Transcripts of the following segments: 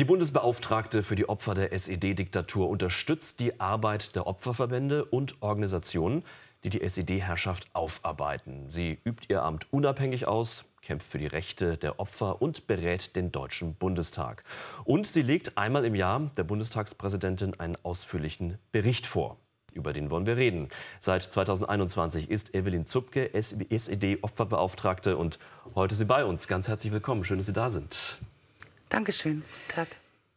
Die Bundesbeauftragte für die Opfer der SED-Diktatur unterstützt die Arbeit der Opferverbände und Organisationen, die die SED-Herrschaft aufarbeiten. Sie übt ihr Amt unabhängig aus, kämpft für die Rechte der Opfer und berät den Deutschen Bundestag. Und sie legt einmal im Jahr der Bundestagspräsidentin einen ausführlichen Bericht vor. Über den wollen wir reden. Seit 2021 ist Evelyn Zupke SED-Opferbeauftragte und heute ist sie bei uns. Ganz herzlich willkommen. Schön, dass Sie da sind. Dankeschön. Tag.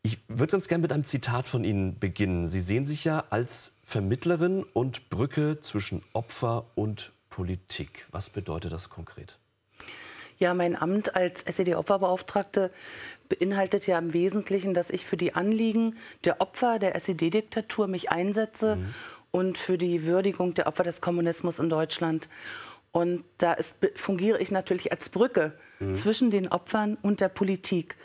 Ich würde ganz gerne mit einem Zitat von Ihnen beginnen. Sie sehen sich ja als Vermittlerin und Brücke zwischen Opfer und Politik. Was bedeutet das konkret? Ja, mein Amt als SED-Opferbeauftragte beinhaltet ja im Wesentlichen, dass ich für die Anliegen der Opfer der SED-Diktatur mich einsetze mhm. und für die Würdigung der Opfer des Kommunismus in Deutschland. Und da ist, fungiere ich natürlich als Brücke mhm. zwischen den Opfern und der Politik.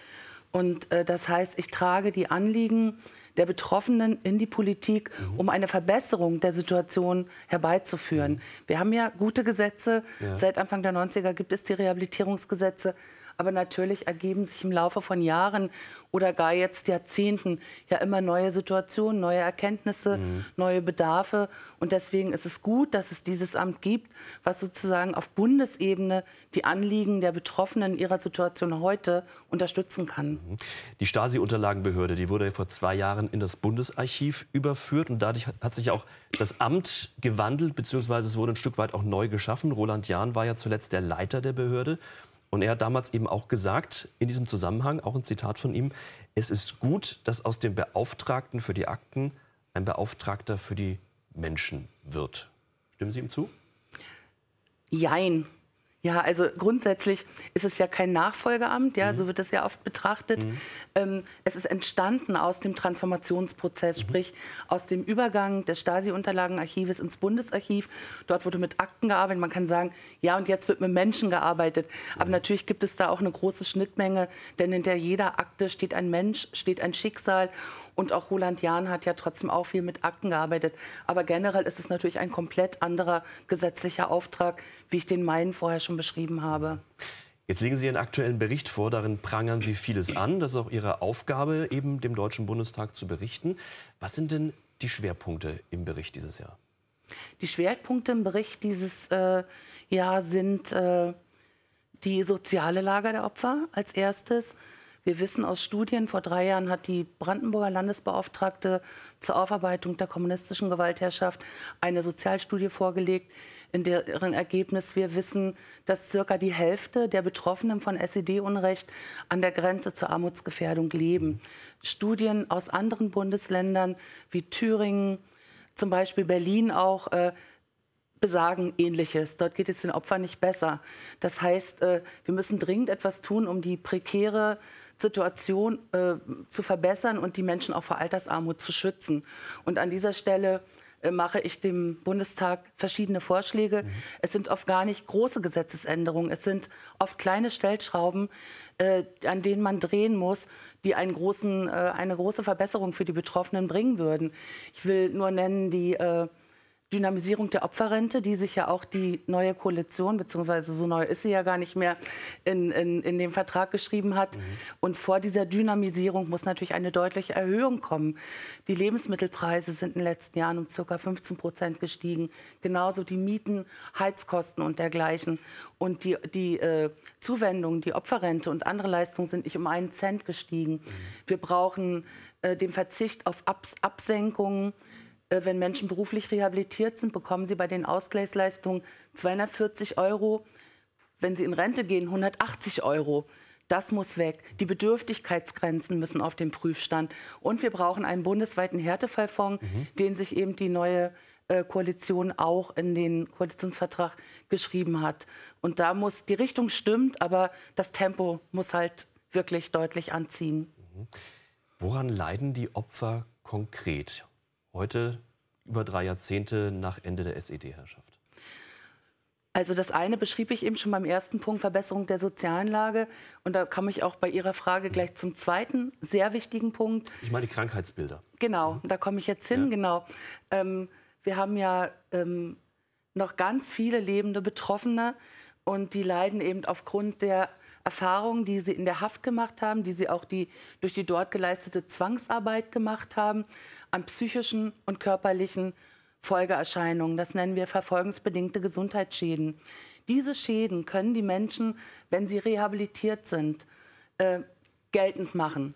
Und äh, das heißt, ich trage die Anliegen der Betroffenen in die Politik, mhm. um eine Verbesserung der Situation herbeizuführen. Mhm. Wir haben ja gute Gesetze. Ja. Seit Anfang der 90er gibt es die Rehabilitierungsgesetze. Aber natürlich ergeben sich im Laufe von Jahren oder gar jetzt Jahrzehnten ja immer neue Situationen, neue Erkenntnisse, mhm. neue Bedarfe. Und deswegen ist es gut, dass es dieses Amt gibt, was sozusagen auf Bundesebene die Anliegen der Betroffenen ihrer Situation heute unterstützen kann. Mhm. Die Stasi-Unterlagenbehörde, die wurde vor zwei Jahren in das Bundesarchiv überführt und dadurch hat sich auch das Amt gewandelt, beziehungsweise es wurde ein Stück weit auch neu geschaffen. Roland Jahn war ja zuletzt der Leiter der Behörde. Und er hat damals eben auch gesagt, in diesem Zusammenhang, auch ein Zitat von ihm, es ist gut, dass aus dem Beauftragten für die Akten ein Beauftragter für die Menschen wird. Stimmen Sie ihm zu? Jein. Ja, also grundsätzlich ist es ja kein Nachfolgeamt, ja, mhm. so wird es ja oft betrachtet. Mhm. Ähm, es ist entstanden aus dem Transformationsprozess, mhm. sprich aus dem Übergang des Stasi-Unterlagenarchives ins Bundesarchiv. Dort wurde mit Akten gearbeitet. Man kann sagen, ja, und jetzt wird mit Menschen gearbeitet. Aber natürlich gibt es da auch eine große Schnittmenge, denn hinter jeder Akte steht ein Mensch, steht ein Schicksal. Und auch Roland Jahn hat ja trotzdem auch viel mit Akten gearbeitet. Aber generell ist es natürlich ein komplett anderer gesetzlicher Auftrag, wie ich den meinen vorher schon beschrieben habe. Jetzt legen Sie Ihren aktuellen Bericht vor, darin prangern Sie vieles an. Das ist auch Ihre Aufgabe, eben dem Deutschen Bundestag zu berichten. Was sind denn die Schwerpunkte im Bericht dieses Jahr? Die Schwerpunkte im Bericht dieses äh, Jahr sind äh, die soziale Lage der Opfer als erstes, wir wissen aus Studien, vor drei Jahren hat die Brandenburger Landesbeauftragte zur Aufarbeitung der kommunistischen Gewaltherrschaft eine Sozialstudie vorgelegt, in deren Ergebnis wir wissen, dass circa die Hälfte der Betroffenen von SED-Unrecht an der Grenze zur Armutsgefährdung leben. Studien aus anderen Bundesländern wie Thüringen, zum Beispiel Berlin auch, äh, besagen Ähnliches. Dort geht es den Opfern nicht besser. Das heißt, äh, wir müssen dringend etwas tun, um die prekäre Situation äh, zu verbessern und die Menschen auch vor Altersarmut zu schützen. Und an dieser Stelle äh, mache ich dem Bundestag verschiedene Vorschläge. Mhm. Es sind oft gar nicht große Gesetzesänderungen. Es sind oft kleine Stellschrauben, äh, an denen man drehen muss, die einen großen, äh, eine große Verbesserung für die Betroffenen bringen würden. Ich will nur nennen die äh, Dynamisierung der Opferrente, die sich ja auch die neue Koalition, beziehungsweise so neu ist sie ja gar nicht mehr, in, in, in dem Vertrag geschrieben hat. Mhm. Und vor dieser Dynamisierung muss natürlich eine deutliche Erhöhung kommen. Die Lebensmittelpreise sind in den letzten Jahren um ca. 15 Prozent gestiegen. Genauso die Mieten, Heizkosten und dergleichen. Und die, die äh, Zuwendungen, die Opferrente und andere Leistungen sind nicht um einen Cent gestiegen. Mhm. Wir brauchen äh, den Verzicht auf Abs Absenkungen wenn Menschen beruflich rehabilitiert sind, bekommen sie bei den Ausgleichsleistungen 240 Euro. Wenn sie in Rente gehen, 180 Euro. Das muss weg. Die Bedürftigkeitsgrenzen müssen auf den Prüfstand. Und wir brauchen einen bundesweiten Härtefallfonds, mhm. den sich eben die neue äh, Koalition auch in den Koalitionsvertrag geschrieben hat. Und da muss, die Richtung stimmt, aber das Tempo muss halt wirklich deutlich anziehen. Mhm. Woran leiden die Opfer konkret? Heute über drei Jahrzehnte nach Ende der SED-Herrschaft? Also das eine beschrieb ich eben schon beim ersten Punkt, Verbesserung der sozialen Lage. Und da komme ich auch bei Ihrer Frage gleich zum zweiten sehr wichtigen Punkt. Ich meine die Krankheitsbilder. Genau, mhm. da komme ich jetzt hin, ja. genau. Ähm, wir haben ja ähm, noch ganz viele lebende Betroffene und die leiden eben aufgrund der Erfahrungen, die sie in der Haft gemacht haben, die sie auch die, durch die dort geleistete Zwangsarbeit gemacht haben, an psychischen und körperlichen Folgeerscheinungen. Das nennen wir verfolgungsbedingte Gesundheitsschäden. Diese Schäden können die Menschen, wenn sie rehabilitiert sind, äh, geltend machen.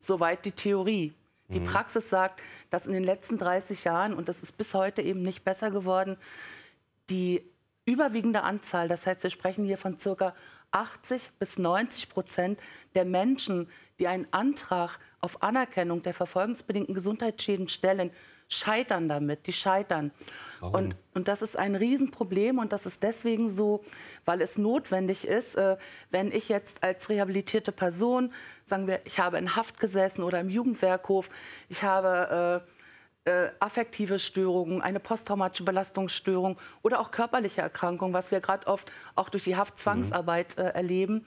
Soweit die Theorie. Die mhm. Praxis sagt, dass in den letzten 30 Jahren, und das ist bis heute eben nicht besser geworden, die überwiegende Anzahl, das heißt, wir sprechen hier von circa 80 bis 90 Prozent der Menschen, die einen Antrag auf Anerkennung der verfolgungsbedingten Gesundheitsschäden stellen, scheitern damit. Die scheitern. Warum? Und, und das ist ein Riesenproblem und das ist deswegen so, weil es notwendig ist, äh, wenn ich jetzt als rehabilitierte Person, sagen wir, ich habe in Haft gesessen oder im Jugendwerkhof, ich habe äh, äh, affektive Störungen, eine posttraumatische Belastungsstörung oder auch körperliche Erkrankungen, was wir gerade oft auch durch die Haftzwangsarbeit äh, erleben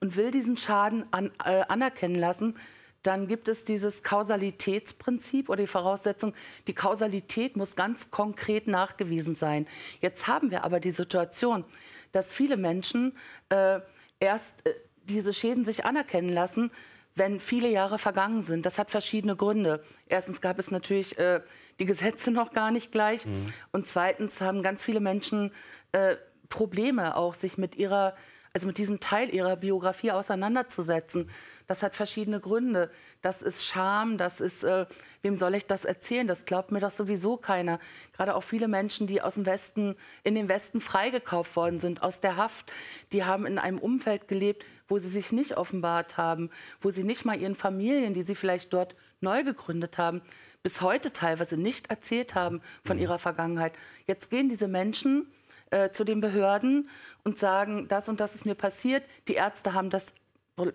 und will diesen Schaden an, äh, anerkennen lassen, dann gibt es dieses Kausalitätsprinzip oder die Voraussetzung, die Kausalität muss ganz konkret nachgewiesen sein. Jetzt haben wir aber die Situation, dass viele Menschen äh, erst äh, diese Schäden sich anerkennen lassen, wenn viele Jahre vergangen sind. Das hat verschiedene Gründe. Erstens gab es natürlich äh, die Gesetze noch gar nicht gleich. Mhm. Und zweitens haben ganz viele Menschen äh, Probleme auch, sich mit ihrer also mit diesem Teil ihrer Biografie auseinanderzusetzen. Das hat verschiedene Gründe. Das ist Scham, das ist, äh, wem soll ich das erzählen? Das glaubt mir doch sowieso keiner. Gerade auch viele Menschen, die aus dem Westen, in den Westen freigekauft worden sind, aus der Haft, die haben in einem Umfeld gelebt, wo sie sich nicht offenbart haben, wo sie nicht mal ihren Familien, die sie vielleicht dort neu gegründet haben, bis heute teilweise nicht erzählt haben von mhm. ihrer Vergangenheit. Jetzt gehen diese Menschen äh, zu den Behörden und sagen, das und das ist mir passiert. Die Ärzte haben das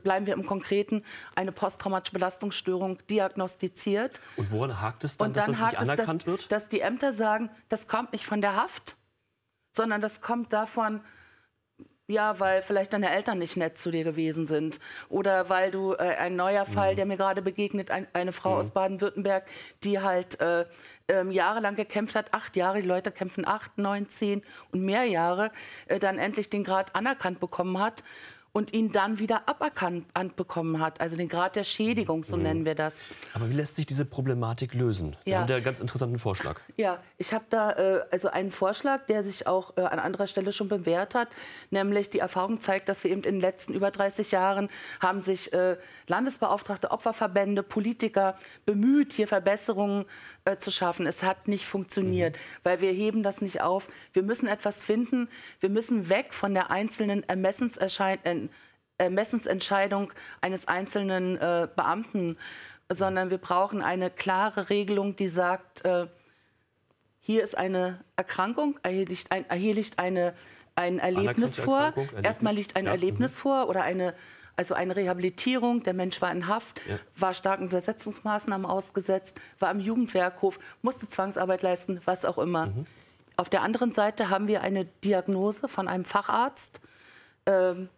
bleiben wir im Konkreten, eine posttraumatische Belastungsstörung diagnostiziert. Und woran hakt es dann, und dann dass das nicht anerkannt es, dass, wird? Dass die Ämter sagen, das kommt nicht von der Haft, sondern das kommt davon, ja, weil vielleicht deine Eltern nicht nett zu dir gewesen sind. Oder weil du äh, ein neuer Fall, mhm. der mir gerade begegnet, ein, eine Frau mhm. aus Baden-Württemberg, die halt äh, äh, jahrelang gekämpft hat, acht Jahre, die Leute kämpfen acht, neun, zehn und mehr Jahre, äh, dann endlich den Grad anerkannt bekommen hat und ihn dann wieder aberkannt bekommen hat. Also den Grad der Schädigung, so mhm. nennen wir das. Aber wie lässt sich diese Problematik lösen? Wir ja. haben da einen ganz interessanten Vorschlag. Ja, ich habe da äh, also einen Vorschlag, der sich auch äh, an anderer Stelle schon bewährt hat. Nämlich die Erfahrung zeigt, dass wir eben in den letzten über 30 Jahren haben sich äh, Landesbeauftragte, Opferverbände, Politiker bemüht, hier Verbesserungen äh, zu schaffen. Es hat nicht funktioniert, mhm. weil wir heben das nicht auf. Wir müssen etwas finden. Wir müssen weg von der einzelnen Ermessenserscheinung Ermessensentscheidung eines einzelnen äh, Beamten, sondern wir brauchen eine klare Regelung, die sagt, äh, hier ist eine Erkrankung, hier liegt ein, hier liegt eine, ein Erlebnis vor. Erstmal liegt ein ja. Erlebnis mhm. vor oder eine, also eine Rehabilitierung. Der Mensch war in Haft, ja. war starken Zersetzungsmaßnahmen ausgesetzt, war im Jugendwerkhof, musste Zwangsarbeit leisten, was auch immer. Mhm. Auf der anderen Seite haben wir eine Diagnose von einem Facharzt. Ähm,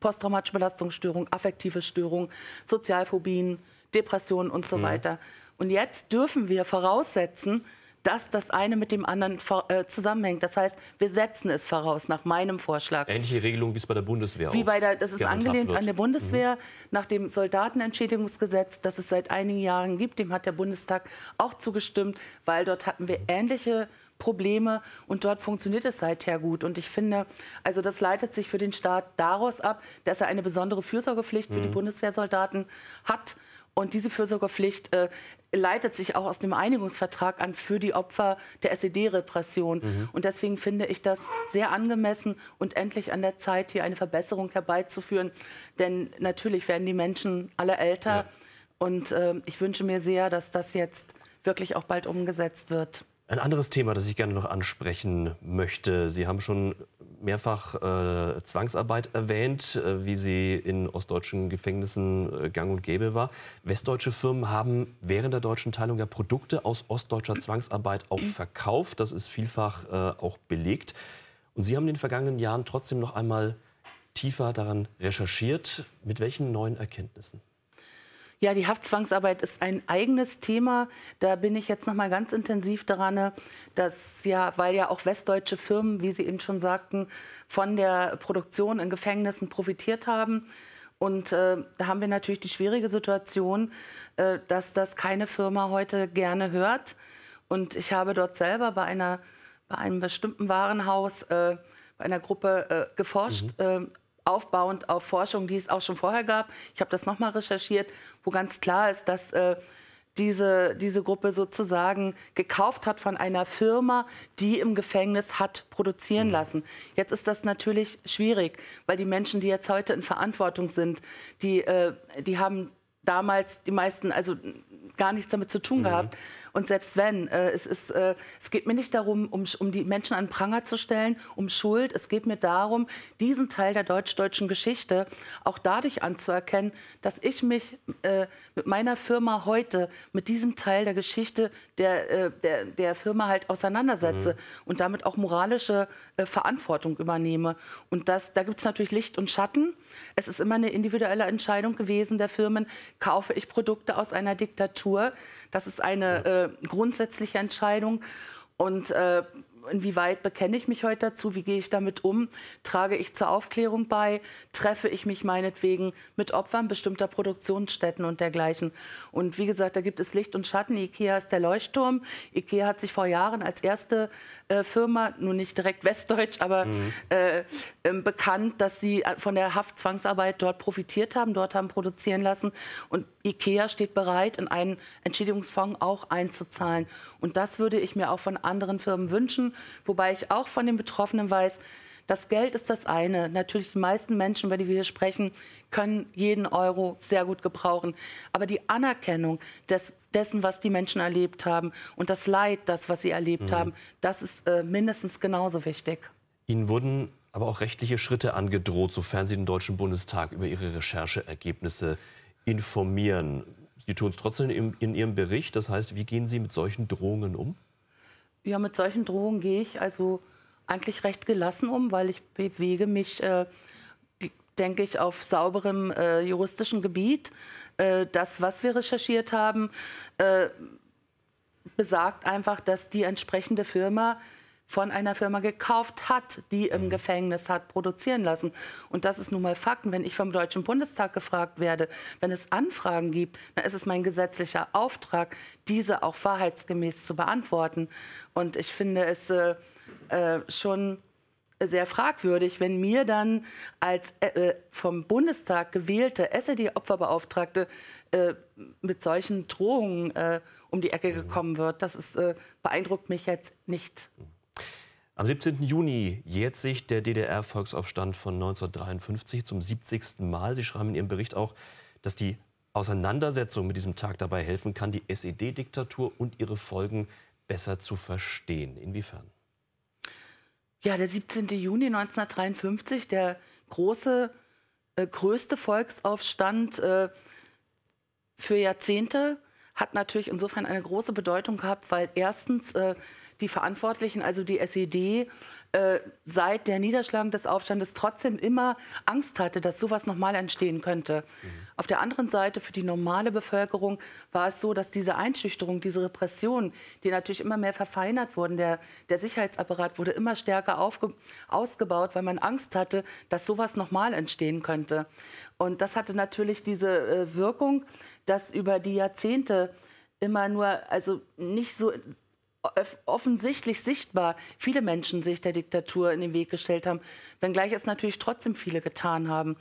posttraumatische Belastungsstörung, affektive Störung, Sozialphobien, Depressionen und so mhm. weiter. Und jetzt dürfen wir voraussetzen, dass das eine mit dem anderen äh, zusammenhängt. Das heißt, wir setzen es voraus, nach meinem Vorschlag. Ähnliche Regelung, wie es bei der Bundeswehr wie bei der, Das ist angelehnt wird. an der Bundeswehr mhm. nach dem Soldatenentschädigungsgesetz, das es seit einigen Jahren gibt. Dem hat der Bundestag auch zugestimmt, weil dort hatten wir ähnliche Probleme und dort funktioniert es seither gut. Und ich finde, also das leitet sich für den Staat daraus ab, dass er eine besondere Fürsorgepflicht mhm. für die mhm. Bundeswehrsoldaten hat. Und diese Fürsorgepflicht äh, leitet sich auch aus dem Einigungsvertrag an für die Opfer der SED-Repression. Mhm. Und deswegen finde ich das sehr angemessen und endlich an der Zeit, hier eine Verbesserung herbeizuführen. Denn natürlich werden die Menschen alle älter. Ja. Und äh, ich wünsche mir sehr, dass das jetzt wirklich auch bald umgesetzt wird. Ein anderes Thema, das ich gerne noch ansprechen möchte. Sie haben schon mehrfach äh, Zwangsarbeit erwähnt, äh, wie sie in ostdeutschen Gefängnissen äh, gang und gäbe war. Westdeutsche Firmen haben während der deutschen Teilung ja Produkte aus ostdeutscher Zwangsarbeit auch verkauft. Das ist vielfach äh, auch belegt. Und Sie haben in den vergangenen Jahren trotzdem noch einmal tiefer daran recherchiert. Mit welchen neuen Erkenntnissen? Ja, die Haftzwangsarbeit ist ein eigenes Thema. Da bin ich jetzt noch mal ganz intensiv daran, dass ja, weil ja auch westdeutsche Firmen, wie Sie eben schon sagten, von der Produktion in Gefängnissen profitiert haben. Und äh, da haben wir natürlich die schwierige Situation, äh, dass das keine Firma heute gerne hört. Und ich habe dort selber bei, einer, bei einem bestimmten Warenhaus, äh, bei einer Gruppe äh, geforscht, mhm äh, aufbauend auf Forschung, die es auch schon vorher gab. Ich habe das nochmal recherchiert, wo ganz klar ist, dass äh, diese, diese Gruppe sozusagen gekauft hat von einer Firma, die im Gefängnis hat produzieren mhm. lassen. Jetzt ist das natürlich schwierig, weil die Menschen, die jetzt heute in Verantwortung sind, die, äh, die haben damals die meisten, also gar nichts damit zu tun mhm. gehabt. Und selbst wenn, äh, es, ist, äh, es geht mir nicht darum, um, um die Menschen an Pranger zu stellen, um Schuld. Es geht mir darum, diesen Teil der deutsch-deutschen Geschichte auch dadurch anzuerkennen, dass ich mich äh, mit meiner Firma heute mit diesem Teil der Geschichte der, äh, der, der Firma halt auseinandersetze mhm. und damit auch moralische äh, Verantwortung übernehme. Und das, da gibt es natürlich Licht und Schatten. Es ist immer eine individuelle Entscheidung gewesen der Firmen, kaufe ich Produkte aus einer Diktatur. Das ist eine äh, grundsätzliche Entscheidung. Und äh, inwieweit bekenne ich mich heute dazu? Wie gehe ich damit um? Trage ich zur Aufklärung bei? Treffe ich mich meinetwegen mit Opfern bestimmter Produktionsstätten und dergleichen? Und wie gesagt, da gibt es Licht und Schatten. IKEA ist der Leuchtturm. IKEA hat sich vor Jahren als erste äh, Firma, nun nicht direkt westdeutsch, aber mhm. äh, äh, bekannt, dass sie äh, von der Haftzwangsarbeit dort profitiert haben, dort haben produzieren lassen. Und IKEA steht bereit, in einen Entschädigungsfonds auch einzuzahlen. Und das würde ich mir auch von anderen Firmen wünschen, wobei ich auch von den Betroffenen weiß, das Geld ist das eine. Natürlich, die meisten Menschen, über die wir hier sprechen, können jeden Euro sehr gut gebrauchen. Aber die Anerkennung des, dessen, was die Menschen erlebt haben und das Leid, das, was sie erlebt mhm. haben, das ist äh, mindestens genauso wichtig. Ihnen wurden aber auch rechtliche Schritte angedroht, sofern Sie den Deutschen Bundestag über Ihre Rechercheergebnisse informieren. Sie tun es trotzdem in, in Ihrem Bericht. Das heißt, wie gehen Sie mit solchen Drohungen um? Ja, mit solchen Drohungen gehe ich also eigentlich recht gelassen um, weil ich bewege mich, äh, denke ich, auf sauberem äh, juristischen Gebiet. Äh, das, was wir recherchiert haben, äh, besagt einfach, dass die entsprechende Firma von einer Firma gekauft hat, die im mhm. Gefängnis hat produzieren lassen. Und das ist nun mal Fakten. Wenn ich vom Deutschen Bundestag gefragt werde, wenn es Anfragen gibt, dann ist es mein gesetzlicher Auftrag, diese auch wahrheitsgemäß zu beantworten. Und ich finde es äh, äh, schon sehr fragwürdig, wenn mir dann als äh, äh vom Bundestag gewählte SED-Opferbeauftragte äh, mit solchen Drohungen äh, um die Ecke mhm. gekommen wird. Das ist, beeindruckt mich jetzt nicht. Am 17. Juni jährt sich der DDR-Volksaufstand von 1953 zum 70. Mal. Sie schreiben in Ihrem Bericht auch, dass die Auseinandersetzung mit diesem Tag dabei helfen kann, die SED-Diktatur und ihre Folgen besser zu verstehen. Inwiefern? Ja, der 17. Juni 1953, der große, äh, größte Volksaufstand äh, für Jahrzehnte, hat natürlich insofern eine große Bedeutung gehabt, weil erstens äh, die Verantwortlichen, also die SED, äh, seit der Niederschlagung des Aufstandes trotzdem immer Angst hatte, dass sowas nochmal entstehen könnte. Mhm. Auf der anderen Seite, für die normale Bevölkerung war es so, dass diese Einschüchterung, diese Repression, die natürlich immer mehr verfeinert wurden, der, der Sicherheitsapparat wurde immer stärker aufge, ausgebaut, weil man Angst hatte, dass sowas nochmal entstehen könnte. Und das hatte natürlich diese äh, Wirkung, dass über die Jahrzehnte immer nur, also nicht so offensichtlich sichtbar viele Menschen sich der Diktatur in den Weg gestellt haben, wenngleich es natürlich trotzdem viele getan haben.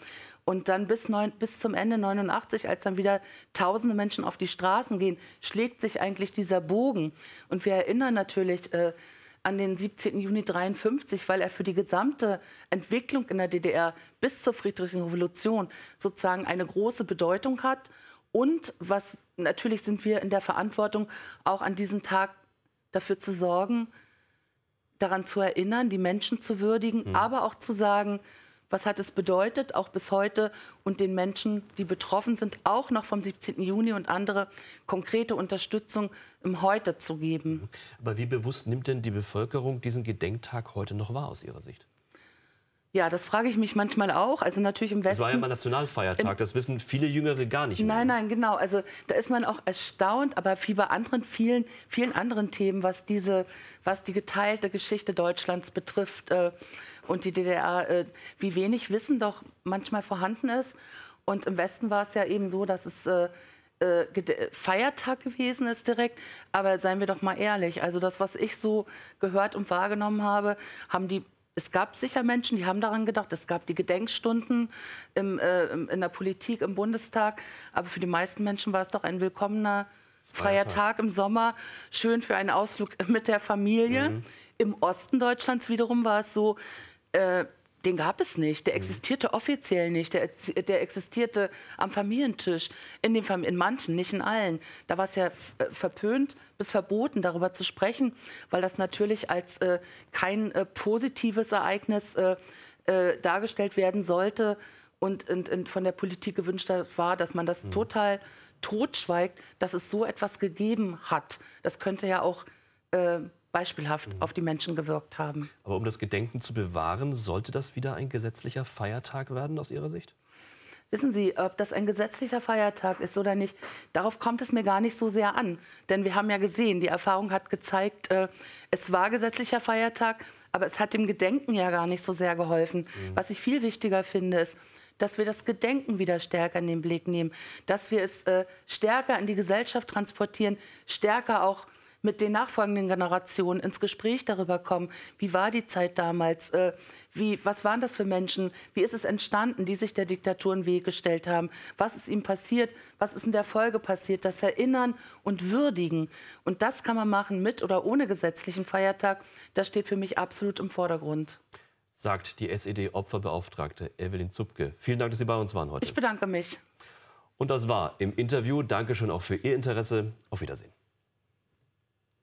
Und dann bis, neun, bis zum Ende 89, als dann wieder tausende Menschen auf die Straßen gehen, schlägt sich eigentlich dieser Bogen. Und wir erinnern natürlich äh, an den 17. Juni 53, weil er für die gesamte Entwicklung in der DDR bis zur Friedrichischen Revolution sozusagen eine große Bedeutung hat. Und was natürlich sind wir in der Verantwortung, auch an diesem Tag dafür zu sorgen, daran zu erinnern, die Menschen zu würdigen, mhm. aber auch zu sagen, was hat es bedeutet, auch bis heute und den Menschen, die betroffen sind, auch noch vom 17. Juni und andere konkrete Unterstützung im Heute zu geben. Mhm. Aber wie bewusst nimmt denn die Bevölkerung diesen Gedenktag heute noch wahr aus Ihrer Sicht? Ja, das frage ich mich manchmal auch. Also natürlich im Westen. Das war ja mal Nationalfeiertag. Das wissen viele Jüngere gar nicht mehr. Nein, nein, genau. Also da ist man auch erstaunt, aber wie bei anderen vielen, vielen anderen Themen, was diese, was die geteilte Geschichte Deutschlands betrifft äh, und die DDR, äh, wie wenig Wissen doch manchmal vorhanden ist. Und im Westen war es ja eben so, dass es äh, äh, Feiertag gewesen ist direkt. Aber seien wir doch mal ehrlich, also das, was ich so gehört und wahrgenommen habe, haben die es gab sicher Menschen, die haben daran gedacht. Es gab die Gedenkstunden im, äh, in der Politik, im Bundestag. Aber für die meisten Menschen war es doch ein willkommener freier Tag, im Sommer. Schön für einen Ausflug mit der Familie. Mhm. Im Osten Deutschlands wiederum war es so, äh, den gab es nicht. Der mhm. existierte offiziell nicht. Der, der existierte am Familientisch. In, den Fam in manchen, nicht in allen. Da war es ja äh, verpönt bis verboten, darüber zu sprechen, weil das natürlich als äh, kein äh, positives Ereignis äh, äh dargestellt werden sollte und, und, und, von der Politik gewünscht war, dass man das mhm. total totschweigt, dass es so etwas gegeben hat. Das könnte ja auch äh, beispielhaft auf die Menschen gewirkt haben. Aber um das Gedenken zu bewahren, sollte das wieder ein gesetzlicher Feiertag werden aus Ihrer Sicht? Wissen Sie, ob das ein gesetzlicher Feiertag ist oder nicht, darauf kommt es mir gar nicht so sehr an. Denn wir haben ja gesehen, die Erfahrung hat gezeigt, äh, es war gesetzlicher Feiertag, aber es hat dem Gedenken ja gar nicht so sehr geholfen. Mhm. Was ich viel wichtiger finde, ist, dass wir das Gedenken wieder stärker in den Blick nehmen, dass wir es äh, stärker in die Gesellschaft transportieren, stärker auch mit den nachfolgenden Generationen ins Gespräch darüber kommen, wie war die Zeit damals, äh, wie, was waren das für Menschen, wie ist es entstanden, die sich der Diktatur in den Weg gestellt haben, was ist ihnen passiert, was ist in der Folge passiert, das Erinnern und Würdigen. Und das kann man machen mit oder ohne gesetzlichen Feiertag, das steht für mich absolut im Vordergrund sagt die SED-Opferbeauftragte Evelyn Zupke. Vielen Dank, dass Sie bei uns waren heute. Ich bedanke mich. Und das war im Interview. Dankeschön auch für Ihr Interesse. Auf Wiedersehen.